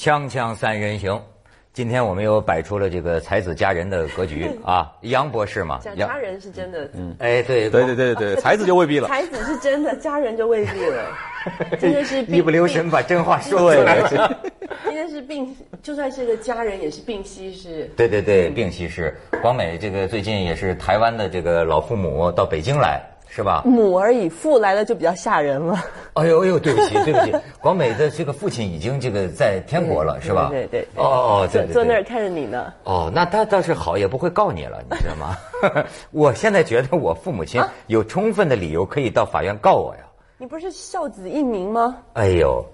锵锵三人行，今天我们又摆出了这个才子佳人的格局。啊，杨博士嘛，杨。家人是真的，嗯，哎，对对对对对，才子就未必了，才子是真的，佳人就未必了，真的是一不留神把真话说出来。了，今天是病，就算是个家人也是病西施，对对对，病西施，广美这个最近也是台湾的这个老父母到北京来。是吧？母而已，父来了就比较吓人了。哎呦哎呦，对不起 对不起，广美的这个父亲已经这个在天国了，是吧？对对。哦哦，对坐那儿看着你呢。哦，那他倒是好，也不会告你了，你知道吗？我现在觉得我父母亲有充分的理由可以到法院告我呀。你不是孝子一名吗？哎呦。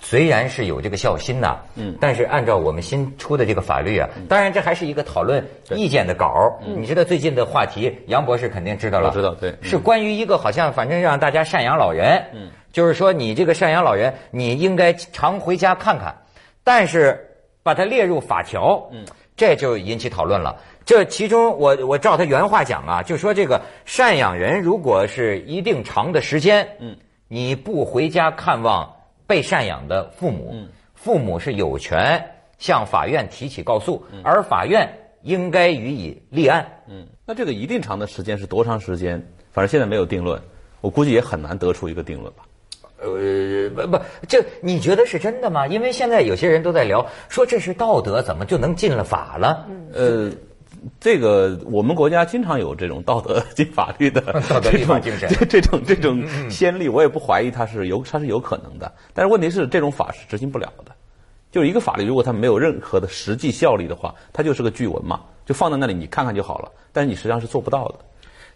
虽然是有这个孝心呐，嗯，但是按照我们新出的这个法律啊，当然这还是一个讨论意见的稿儿。你知道最近的话题，杨博士肯定知道了。知道，对，是关于一个好像反正让大家赡养老人，嗯，就是说你这个赡养老人，你应该常回家看看，但是把它列入法条，嗯，这就引起讨论了。这其中，我我照他原话讲啊，就说这个赡养人如果是一定长的时间，嗯，你不回家看望。被赡养的父母，父母是有权向法院提起告诉，而法院应该予以立案。嗯，那这个一定长的时间是多长时间？反正现在没有定论，我估计也很难得出一个定论吧。呃，不不，这你觉得是真的吗？因为现在有些人都在聊，说这是道德，怎么就能进了法了？呃。这个我们国家经常有这种道德及法律的 这种精神，这种这种先例，我也不怀疑它是有它是有可能的。但是问题是，这种法是执行不了的。就是一个法律，如果它没有任何的实际效力的话，它就是个句文嘛，就放在那里你看看就好了。但是你实际上是做不到的。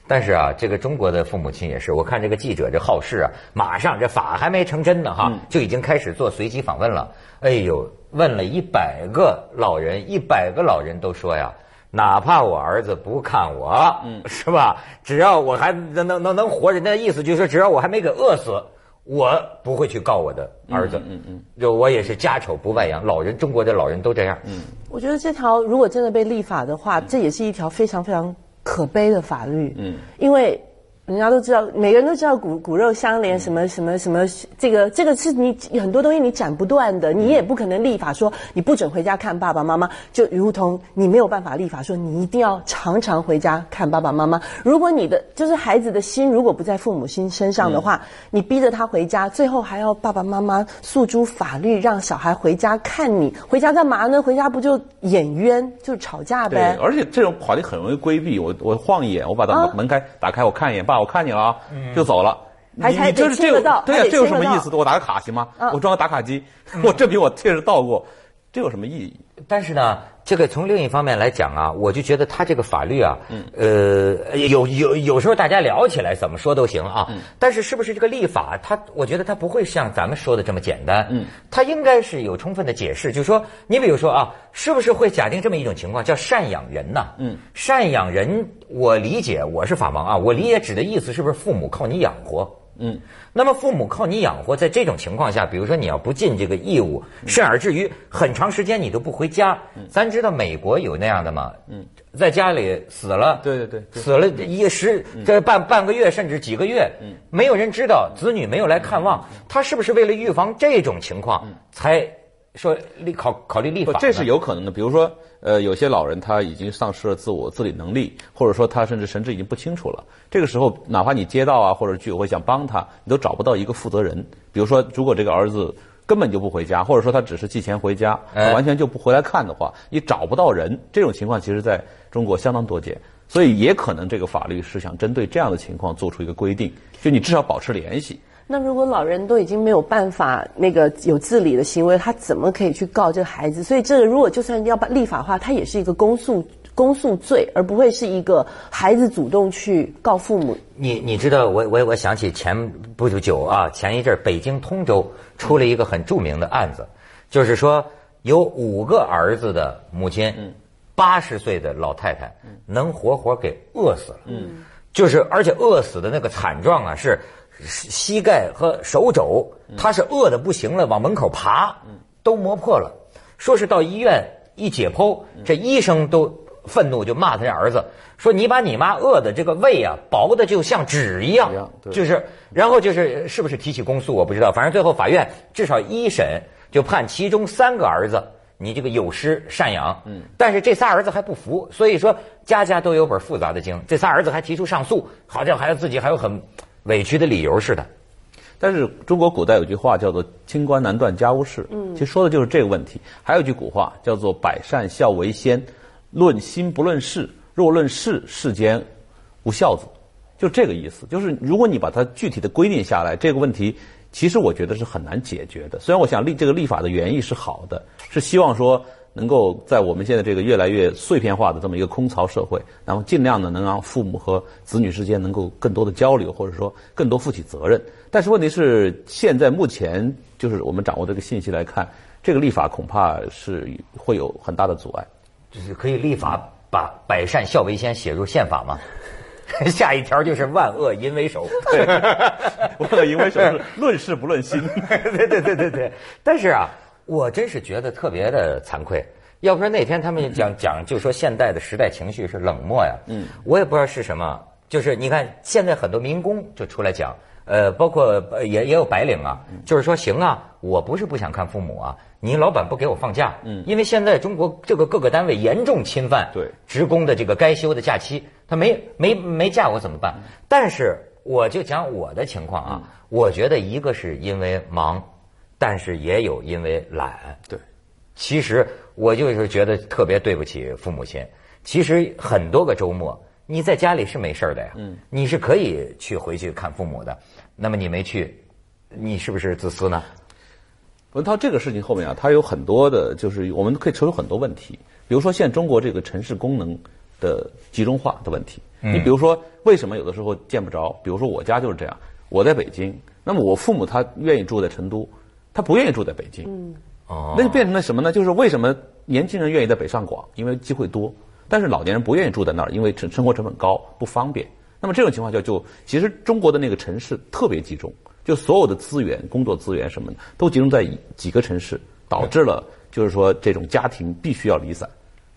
但是啊，这个中国的父母亲也是，我看这个记者这好事啊，马上这法还没成真呢哈，就已经开始做随机访问了。哎呦，问了一百个老人，一百个老人都说呀。哪怕我儿子不看我，嗯，是吧？只要我还能能能能活着，那意思就是说，只要我还没给饿死，我不会去告我的儿子。嗯嗯，就我也是家丑不外扬，老人中国的老人都这样。嗯，我觉得这条如果真的被立法的话，这也是一条非常非常可悲的法律。嗯，因为。人家都知道，每个人都知道骨骨肉相连，什么什么什么，这个这个是你很多东西你斩不断的，你也不可能立法说你不准回家看爸爸妈妈，就如同你没有办法立法说你一定要常常回家看爸爸妈妈。如果你的就是孩子的心如果不在父母心身上的话，你逼着他回家，最后还要爸爸妈妈诉诸法律让小孩回家看你，回家干嘛呢？回家不就眼冤，就吵架呗？对，而且这种法律很容易规避。我我晃一眼，我把它门开打开，我看一眼爸。我看你了啊，就走了。你你这是这个对呀，这有什么意思？我打个卡行吗？我装个打卡机，我证明我确实到过，这有什么意义？但是呢，这个从另一方面来讲啊，我就觉得他这个法律啊，嗯呃，有有有时候大家聊起来怎么说都行啊。嗯但是是不是这个立法，他我觉得他不会像咱们说的这么简单。嗯，他应该是有充分的解释，就是说，你比如说啊，是不是会假定这么一种情况，叫赡养人呐？嗯，赡养人，我理解我是法盲啊，我理解指的意思是不是父母靠你养活？嗯，那么父母靠你养活，在这种情况下，比如说你要不尽这个义务，甚而至于很长时间你都不回家，咱知道美国有那样的吗？嗯，在家里死了，对对对，死了一十这半半个月甚至几个月，嗯，没有人知道，子女没有来看望，他是不是为了预防这种情况才？说立考考虑立法，这是有可能的。比如说，呃，有些老人他已经丧失了自我自理能力，或者说他甚至神志已经不清楚了。这个时候，哪怕你街道啊或者居委会想帮他，你都找不到一个负责人。比如说，如果这个儿子根本就不回家，或者说他只是寄钱回家，完全就不回来看的话，你找不到人。这种情况其实在中国相当多见，所以也可能这个法律是想针对这样的情况做出一个规定，就你至少保持联系。那如果老人都已经没有办法那个有自理的行为，他怎么可以去告这个孩子？所以这个如果就算要把立法化，它也是一个公诉公诉罪，而不会是一个孩子主动去告父母。你你知道，我我我想起前不久啊，前一阵北京通州出了一个很著名的案子，就是说有五个儿子的母亲，八十岁的老太太，能活活给饿死了。嗯，就是而且饿死的那个惨状啊是。膝盖和手肘，他是饿的不行了，往门口爬，都磨破了。说是到医院一解剖，这医生都愤怒，就骂他这儿子，说你把你妈饿的这个胃啊薄的就像纸一样就是然后就是是不是提起公诉我不知道，反正最后法院至少一审就判其中三个儿子。你这个有失赡养，嗯，但是这仨儿子还不服，所以说家家都有本复杂的经。这仨儿子还提出上诉，好像还有自己还有很委屈的理由似的。但是中国古代有句话叫做“清官难断家务事”，嗯，其实说的就是这个问题。还有一句古话叫做“百善孝为先，论心不论事，若论事，世间无孝子”，就这个意思。就是如果你把它具体的规定下来，这个问题其实我觉得是很难解决的。虽然我想立这个立法的原意是好的，是希望说能够在我们现在这个越来越碎片化的这么一个空巢社会，然后尽量的能让父母和子女之间能够更多的交流，或者说更多负起责任。但是问题是，现在目前就是我们掌握这个信息来看，这个立法恐怕是会有很大的阻碍。就是可以立法把“百善孝为先”写入宪法吗？下一条就是万恶淫为首。万恶淫为首是论事不论心。对对对对对。但是啊，我真是觉得特别的惭愧。要不说那天他们讲 讲，就说现代的时代情绪是冷漠呀。嗯。我也不知道是什么，就是你看现在很多民工就出来讲，呃，包括呃也也有白领啊，就是说行啊，我不是不想看父母啊，你老板不给我放假，嗯，因为现在中国这个各个单位严重侵犯对职工的这个该休的假期，他没没没假我怎么办？但是我就讲我的情况啊，我觉得一个是因为忙，但是也有因为懒。对，其实我就是觉得特别对不起父母亲。其实很多个周末你在家里是没事儿的呀，嗯，你是可以去回去看父母的。那么你没去，你是不是自私呢？文涛，这个事情后面啊，它有很多的，就是我们可以扯出很多问题。比如说，现在中国这个城市功能的集中化的问题。你比如说，为什么有的时候见不着？比如说我家就是这样，我在北京，那么我父母他愿意住在成都，他不愿意住在北京。嗯，哦，那就变成了什么呢？就是为什么年轻人愿意在北上广，因为机会多，但是老年人不愿意住在那儿，因为生生活成本高，不方便。那么这种情况下，就其实中国的那个城市特别集中，就所有的资源、工作资源什么的都集中在几个城市，导致了就是说这种家庭必须要离散，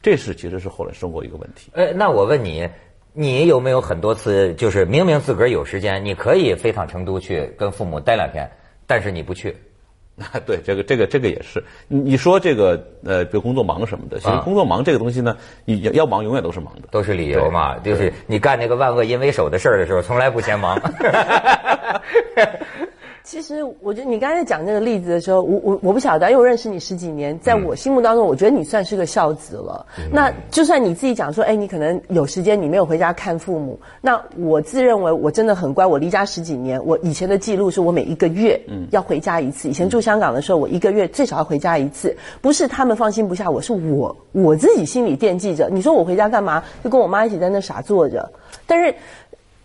这是其实是后来生活一个问题。呃，那我问你，你有没有很多次就是明明自个儿有时间，你可以飞趟成都去跟父母待两天，但是你不去？对，这个这个这个也是。你你说这个呃，比如工作忙什么的，其实啊工作忙这个东西呢，你要要忙永远都是忙的。都是理由嘛，就是你干那个万恶淫为首的事儿的时候，从来不嫌忙。其实我觉得你刚才讲这个例子的时候，我我我不晓得，因为我认识你十几年，在我心目当中，我觉得你算是个孝子了。那就算你自己讲说，哎，你可能有时间你没有回家看父母，那我自认为我真的很乖。我离家十几年，我以前的记录是我每一个月要回家一次。以前住香港的时候，我一个月最少要回家一次，不是他们放心不下我，是我我自己心里惦记着。你说我回家干嘛？就跟我妈一起在那傻坐着。但是，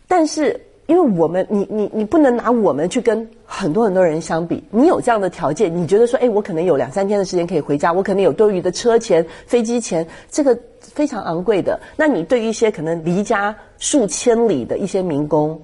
但是。因为我们，你你你不能拿我们去跟很多很多人相比。你有这样的条件，你觉得说，哎，我可能有两三天的时间可以回家，我可能有多余的车钱、飞机钱，这个非常昂贵的。那你对于一些可能离家数千里的一些民工，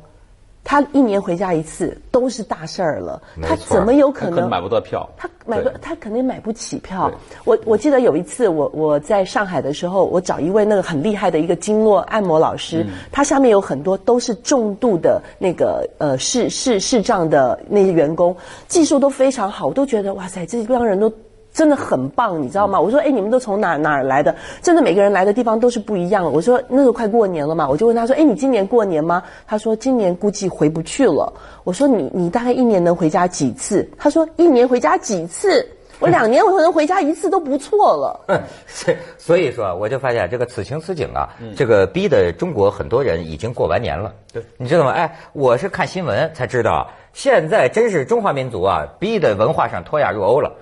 他一年回家一次都是大事儿了，他怎么有可能买不到票？他买不，他肯定买不起票。我我记得有一次，我我在上海的时候，我找一位那个很厉害的一个经络按摩老师，他下面有很多都是重度的那个呃视视视障的那些员工，技术都非常好，我都觉得哇塞，这帮人都。真的很棒，你知道吗？我说，哎，你们都从哪哪儿来的？真的每个人来的地方都是不一样的。我说，那时候快过年了嘛，我就问他说，哎，你今年过年吗？他说，今年估计回不去了。我说，你你大概一年能回家几次？他说，一年回家几次？我两年我能回家一次都不错了。所以所以说，我就发现这个此情此景啊，这个逼的中国很多人已经过完年了。对，你知道吗？哎，我是看新闻才知道，现在真是中华民族啊，逼的文化上脱亚入欧了。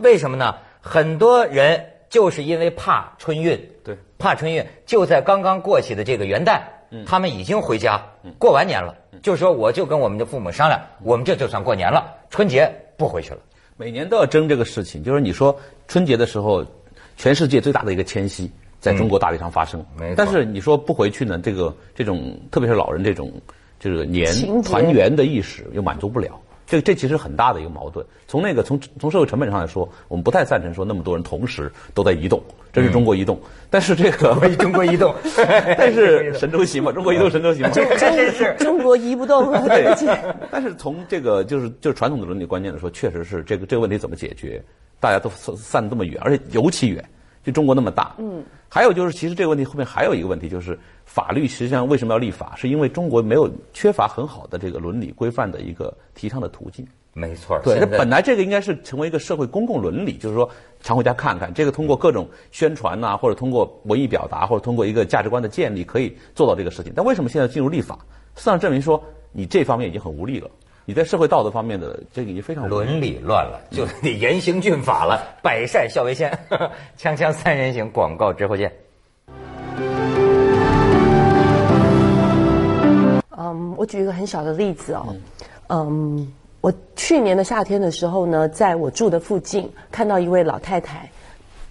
为什么呢？很多人就是因为怕春运，对，怕春运，就在刚刚过去的这个元旦，他们已经回家过完年了，就说我就跟我们的父母商量，我们这就算过年了，春节不回去了。每年都要争这个事情，就是你说春节的时候，全世界最大的一个迁徙在中国大地上发生，但是你说不回去呢，这个这种特别是老人这种就是年团圆的意识又满足不了。这这其实很大的一个矛盾。从那个从从社会成本上来说，我们不太赞成说那么多人同时都在移动，这是中国移动。但是这个中国移动，但是神州行嘛，中国移动神州行嘛，这真是中国移不动啊。对，但是从这个就是就是传统的伦理观念来说，确实是这个这个问题怎么解决，大家都散这么远，而且尤其远，就中国那么大。嗯。还有就是，其实这个问题后面还有一个问题，就是法律实际上为什么要立法？是因为中国没有缺乏很好的这个伦理规范的一个提倡的途径。没错，对，这本来这个应该是成为一个社会公共伦理，就是说常回家看看，这个通过各种宣传呐，或者通过文艺表达，或者通过一个价值观的建立，可以做到这个事情。但为什么现在进入立法？事实上证明说你这方面已经很无力了。你在社会道德方面的这个已经非常伦理乱了，就得严刑峻法了，百善孝为先。锵锵三人行，广告之后见。嗯，我举一个很小的例子哦。嗯，我去年的夏天的时候呢，在我住的附近看到一位老太太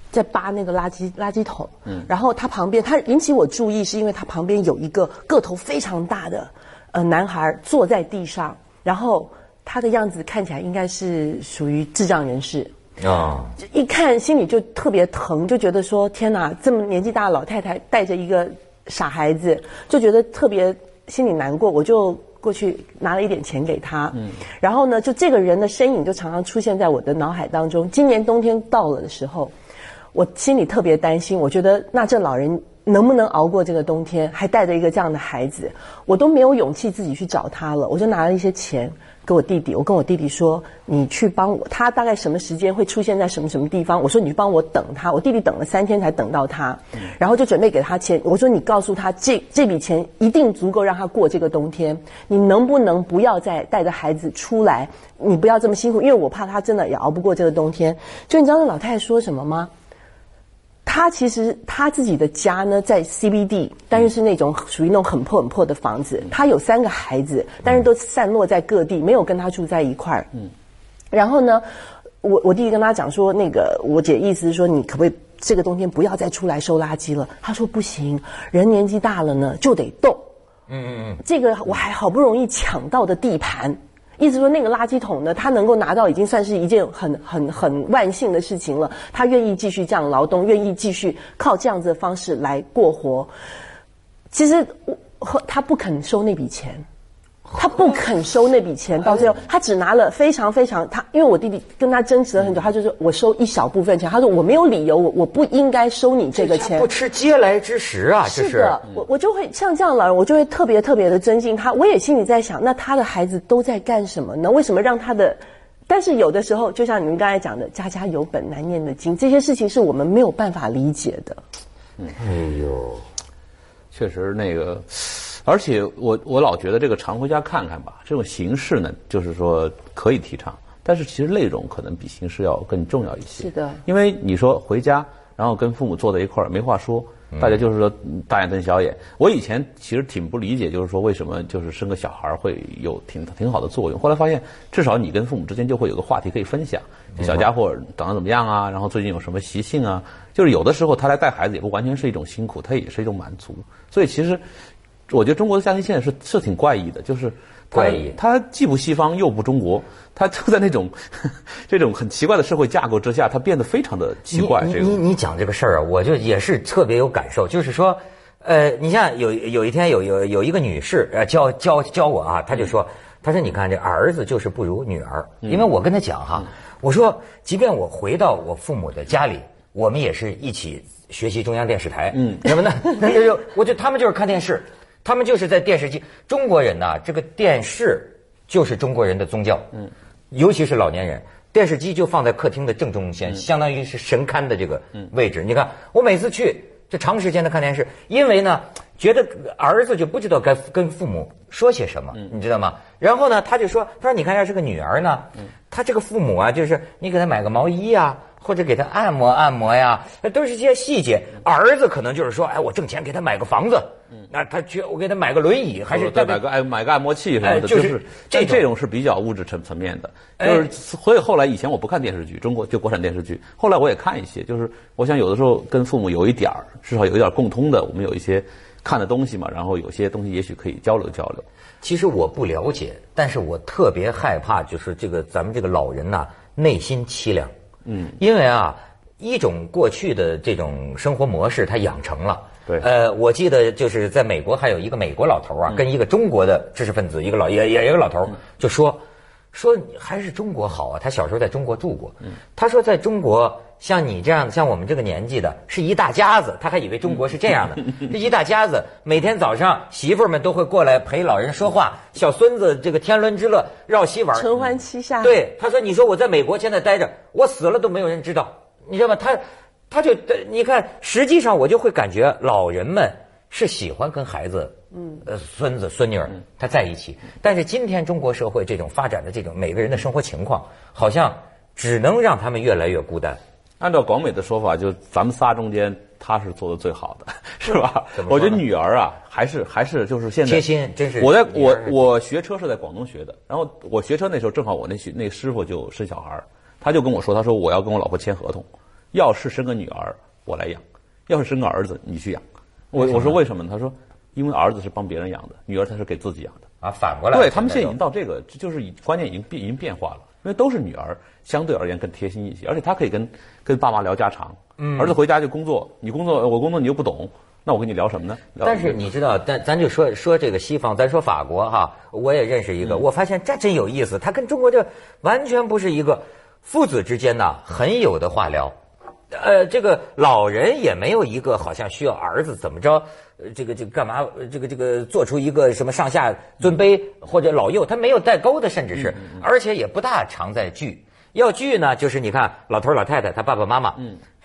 在扒那个垃圾垃圾桶。嗯，然后她旁边，她引起我注意，是因为她旁边有一个个头非常大的呃男孩坐在地上。然后他的样子看起来应该是属于智障人士啊，一看心里就特别疼，就觉得说天哪，这么年纪大的老太太带着一个傻孩子，就觉得特别心里难过。我就过去拿了一点钱给他，嗯，然后呢，就这个人的身影就常常出现在我的脑海当中。今年冬天到了的时候，我心里特别担心，我觉得那这老人。能不能熬过这个冬天？还带着一个这样的孩子，我都没有勇气自己去找他了。我就拿了一些钱给我弟弟，我跟我弟弟说：“你去帮我，他大概什么时间会出现在什么什么地方？”我说：“你去帮我等他。”我弟弟等了三天才等到他，然后就准备给他钱。我说：“你告诉他，这这笔钱一定足够让他过这个冬天。你能不能不要再带着孩子出来？你不要这么辛苦，因为我怕他真的也熬不过这个冬天。”就你知道那老太太说什么吗？他其实他自己的家呢在 CBD，但是是那种属于那种很破很破的房子。他有三个孩子，但是都散落在各地，没有跟他住在一块儿。嗯，然后呢，我我弟弟跟他讲说，那个我姐意思是说，你可不可以这个冬天不要再出来收垃圾了？他说不行，人年纪大了呢就得动。嗯嗯嗯，这个我还好不容易抢到的地盘。意思说，那个垃圾桶呢，他能够拿到，已经算是一件很很很万幸的事情了。他愿意继续这样劳动，愿意继续靠这样子的方式来过活。其实，他不肯收那笔钱。他不肯收那笔钱，到最后他只拿了非常非常他，因为我弟弟跟他争执了很久，他就说我收一小部分钱，他说我没有理由，我我不应该收你这个钱，不吃嗟来之食啊，是的，我我就会像这样老人，我就会特别特别的尊敬他。我也心里在想，那他的孩子都在干什么呢？为什么让他的？但是有的时候，就像你们刚才讲的，家家有本难念的经，这些事情是我们没有办法理解的。哎呦，确实那个。而且我我老觉得这个常回家看看吧，这种形式呢，就是说可以提倡，但是其实内容可能比形式要更重要一些。是的，因为你说回家，然后跟父母坐在一块儿没话说，大家就是说大眼瞪小眼。我以前其实挺不理解，就是说为什么就是生个小孩会有挺挺好的作用。后来发现，至少你跟父母之间就会有个话题可以分享，这小家伙长得怎么样啊？然后最近有什么习性啊？就是有的时候他来带孩子也不完全是一种辛苦，他也是一种满足。所以其实。我觉得中国的家庭现在是是挺怪异的，就是怪异，它既不西方又不中国，它就在那种 这种很奇怪的社会架构之下，它变得非常的奇怪。你你你讲这个事儿啊，我就也是特别有感受，就是说，呃，你像有有一天有有有一个女士呃教教教我啊，她就说，她说你看这儿子就是不如女儿，因为我跟她讲哈，我说即便我回到我父母的家里，我们也是一起学习中央电视台，嗯，什么呢？那就我就他们就是看电视。他们就是在电视机，中国人呐，这个电视就是中国人的宗教，嗯，尤其是老年人，电视机就放在客厅的正中间，相当于是神龛的这个位置。你看，我每次去就长时间的看电视，因为呢，觉得儿子就不知道该跟父母说些什么，你知道吗？然后呢，他就说，他说你看要是个女儿呢，他这个父母啊，就是你给他买个毛衣啊。或者给他按摩按摩呀，那都是一些细节。儿子可能就是说，哎，我挣钱给他买个房子，那他去我给他买个轮椅，还是再买个哎买个按摩器什么的，就是这这种是比较物质层层面的。就是所以后来以前我不看电视剧，中国就国产电视剧，后来我也看一些，就是我想有的时候跟父母有一点儿，至少有一点共通的，我们有一些看的东西嘛，然后有些东西也许可以交流交流。其实我不了解，但是我特别害怕，就是这个咱们这个老人呐，内心凄凉。嗯，因为啊，一种过去的这种生活模式，他养成了。对。呃，我记得就是在美国，还有一个美国老头啊，跟一个中国的知识分子，一个老也也一个老头就说，说还是中国好啊。他小时候在中国住过。嗯。他说在中国，像你这样的像我们这个年纪的，是一大家子。他还以为中国是这样的，这一大家子每天早上媳妇儿们都会过来陪老人说话，小孙子这个天伦之乐，绕膝玩，承欢膝下。对，他说：“你说我在美国现在待着，我死了都没有人知道，你知道吗？他，他就你看，实际上我就会感觉老人们是喜欢跟孩子，嗯，呃，孙子孙女儿他在一起。但是今天中国社会这种发展的这种每个人的生活情况，好像只能让他们越来越孤单。按照广美的说法，就咱们仨中间，他是做的最好的，是吧？我觉得女儿啊，还是还是就是现在贴心，真是。我在我我学车是在广东学的，然后我学车那时候正好我那学那师傅就生小孩儿，他就跟我说，他说我要跟我老婆签合同，要是生个女儿我来养，要是生个儿子你去养。我我说为什么？他说因为儿子是帮别人养的，女儿才是给自己养的啊。反过来，对他们现在已经到这个，就是观念已经变已经变化了。因为都是女儿，相对而言更贴心一些，而且她可以跟跟爸妈聊家常。嗯，儿子回家就工作，你工作我工作你又不懂，那我跟你聊什么呢？但是你知道，咱咱就说说这个西方，咱说法国哈，我也认识一个，我发现这真有意思，他跟中国这完全不是一个父子之间呐，很有的话聊。呃，这个老人也没有一个好像需要儿子怎么着，这个这个干嘛？这个这个做出一个什么上下尊卑或者老幼，他没有代沟的，甚至是，而且也不大常在聚。要聚呢，就是你看老头老太太，他爸爸妈妈，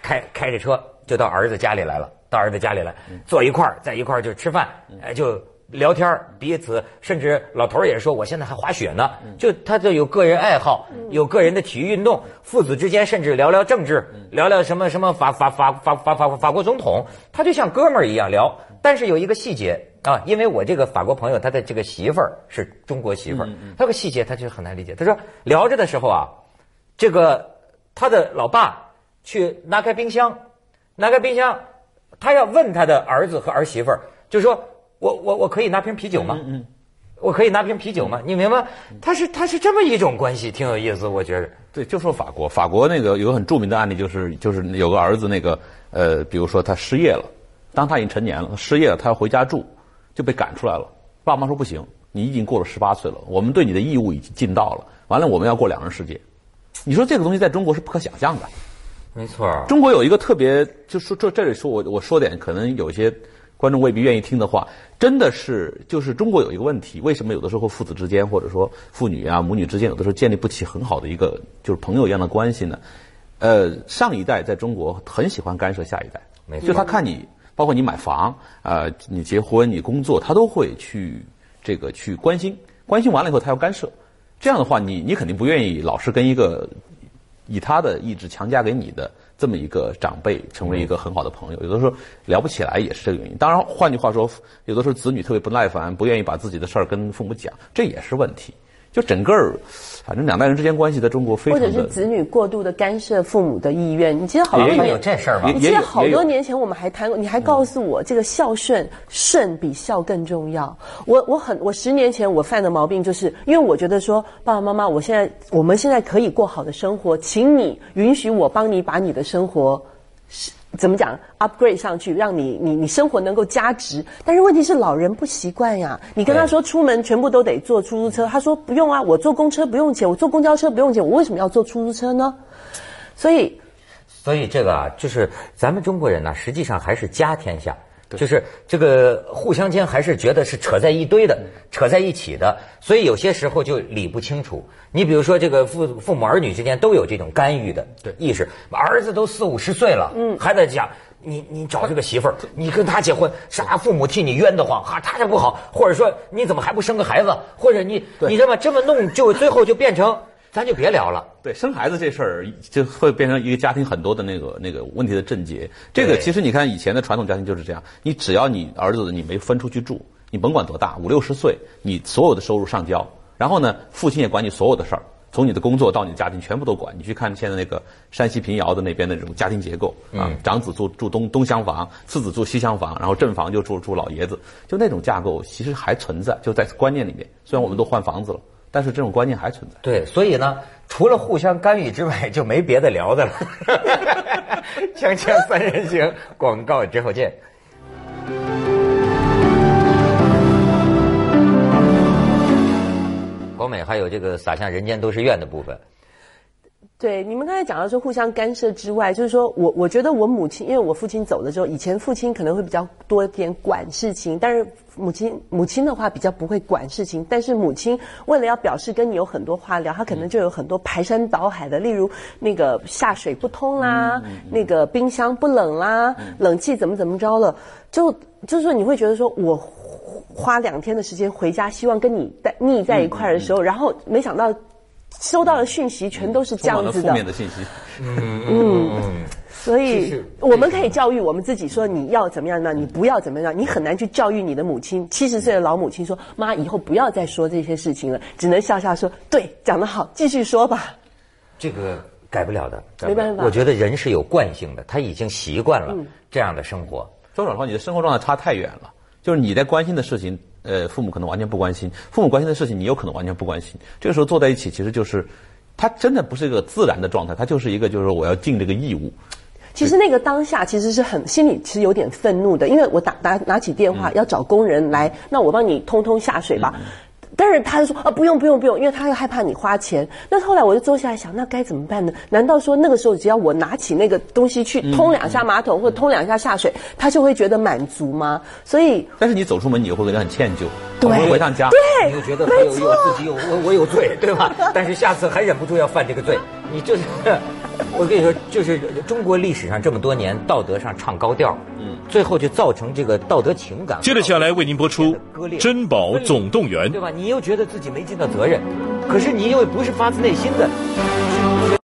开开着车就到儿子家里来了，到儿子家里来坐一块儿，在一块儿就吃饭，哎就。聊天彼此甚至老头儿也说，我现在还滑雪呢。就他就有个人爱好，有个人的体育运动。父子之间甚至聊聊政治，聊聊什么什么法法法法法法法国总统，他就像哥们儿一样聊。但是有一个细节啊，因为我这个法国朋友，他的这个媳妇儿是中国媳妇儿，他有个细节他就很难理解。他说聊着的时候啊，这个他的老爸去拿开冰箱，拿开冰箱，他要问他的儿子和儿媳妇儿，就说。我我我可以拿瓶啤酒吗？嗯，我可以拿瓶啤酒吗？你明白？他是他是这么一种关系，挺有意思，我觉得。对，就说法国，法国那个有个很著名的案例，就是就是有个儿子，那个呃，比如说他失业了，当他已经成年了，失业了，他要回家住，就被赶出来了。爸妈说不行，你已经过了十八岁了，我们对你的义务已经尽到了。完了，我们要过两人世界。你说这个东西在中国是不可想象的。没错。中国有一个特别，就说这这里说我我说点可能有些。观众未必愿意听的话，真的是就是中国有一个问题，为什么有的时候父子之间或者说父女啊母女之间有的时候建立不起很好的一个就是朋友一样的关系呢？呃，上一代在中国很喜欢干涉下一代，就他看你，包括你买房啊，你结婚你工作，他都会去这个去关心，关心完了以后他要干涉，这样的话你你肯定不愿意老是跟一个以他的意志强加给你的。这么一个长辈成为一个很好的朋友，有的时候聊不起来也是这个原因。当然，换句话说，有的时候子女特别不耐烦，不愿意把自己的事儿跟父母讲，这也是问题。就整个儿，反正两代人之间关系在中国非常的。或者是子女过度的干涉父母的意愿，你记得好多年有这事儿吗？你记得好多年前我们还谈过，你还告诉我这个孝顺顺比孝更重要。我我很我十年前我犯的毛病就是，因为我觉得说爸爸妈妈，我现在我们现在可以过好的生活，请你允许我帮你把你的生活是。怎么讲？upgrade 上去，让你你你生活能够加值。但是问题是，老人不习惯呀。你跟他说出门全部都得坐出租车，他说不用啊，我坐公车不用钱，我坐公交车不用钱，我为什么要坐出租车呢？所以，所以这个啊，就是咱们中国人呢，实际上还是家天下。就是这个互相间还是觉得是扯在一堆的，扯在一起的，所以有些时候就理不清楚。你比如说，这个父父母儿女之间都有这种干预的意识。儿子都四五十岁了，还在讲你你找这个媳妇儿，你跟他结婚，啥父母替你冤得慌，哈，他这不好，或者说你怎么还不生个孩子，或者你你这么这么弄，就最后就变成。咱就别聊了。对，生孩子这事儿就会变成一个家庭很多的那个那个问题的症结。这个其实你看以前的传统家庭就是这样，你只要你儿子你没分出去住，你甭管多大，五六十岁，你所有的收入上交，然后呢，父亲也管你所有的事儿。从你的工作到你的家庭，全部都管。你去看现在那个山西平遥的那边的这种家庭结构啊，长子住住东东厢房，次子住西厢房，然后正房就住住老爷子，就那种架构其实还存在，就在观念里面。虽然我们都换房子了，但是这种观念还存在。对，所以呢，除了互相干预之外，就没别的聊的了。锵锵三人行，广告之后见。国美还有这个洒向人间都是怨的部分。对，你们刚才讲到说互相干涉之外，就是说我我觉得我母亲，因为我父亲走了之后，以前父亲可能会比较多一点管事情，但是母亲母亲的话比较不会管事情，但是母亲为了要表示跟你有很多话聊，她可能就有很多排山倒海的，例如那个下水不通啦，那个冰箱不冷啦，冷气怎么怎么着了，就就是说你会觉得说我。花两天的时间回家，希望跟你在腻在一块儿的时候，然后没想到收到的讯息全都是这样子的负面的信息。嗯所以我们可以教育我们自己说你要怎么样呢？你不要怎么样，你很难去教育你的母亲。七十岁的老母亲说：“妈，以后不要再说这些事情了。”只能笑笑说：“对，讲得好，继续说吧。这个改不了的，没办法我觉得人是有惯性的，他已经习惯了这样的生活。说实话，你的生活状态差太远了。就是你在关心的事情，呃，父母可能完全不关心；父母关心的事情，你有可能完全不关心。这个时候坐在一起，其实就是，他真的不是一个自然的状态，他就是一个就是我要尽这个义务。其实那个当下其实是很心里其实有点愤怒的，因为我打打拿起电话要找工人来，那我帮你通通下水吧。但是他就说啊，不用不用不用，因为他又害怕你花钱。那后来我就坐下来想，那该怎么办呢？难道说那个时候只要我拿起那个东西去通两下马桶或者通两下下水，他就会觉得满足吗？所以但是你走出门，你又会觉得很歉疚。对我们回趟家，对，你就觉得我有有自己有我我有罪，对吧？但是下次还忍不住要犯这个罪，你就是，我跟你说，就是中国历史上这么多年道德上唱高调，嗯，最后就造成这个道德情感。接着下来为您播出《珍宝总动员》对。吧？你又觉得自己没尽到责任，可是你又不是发自内心的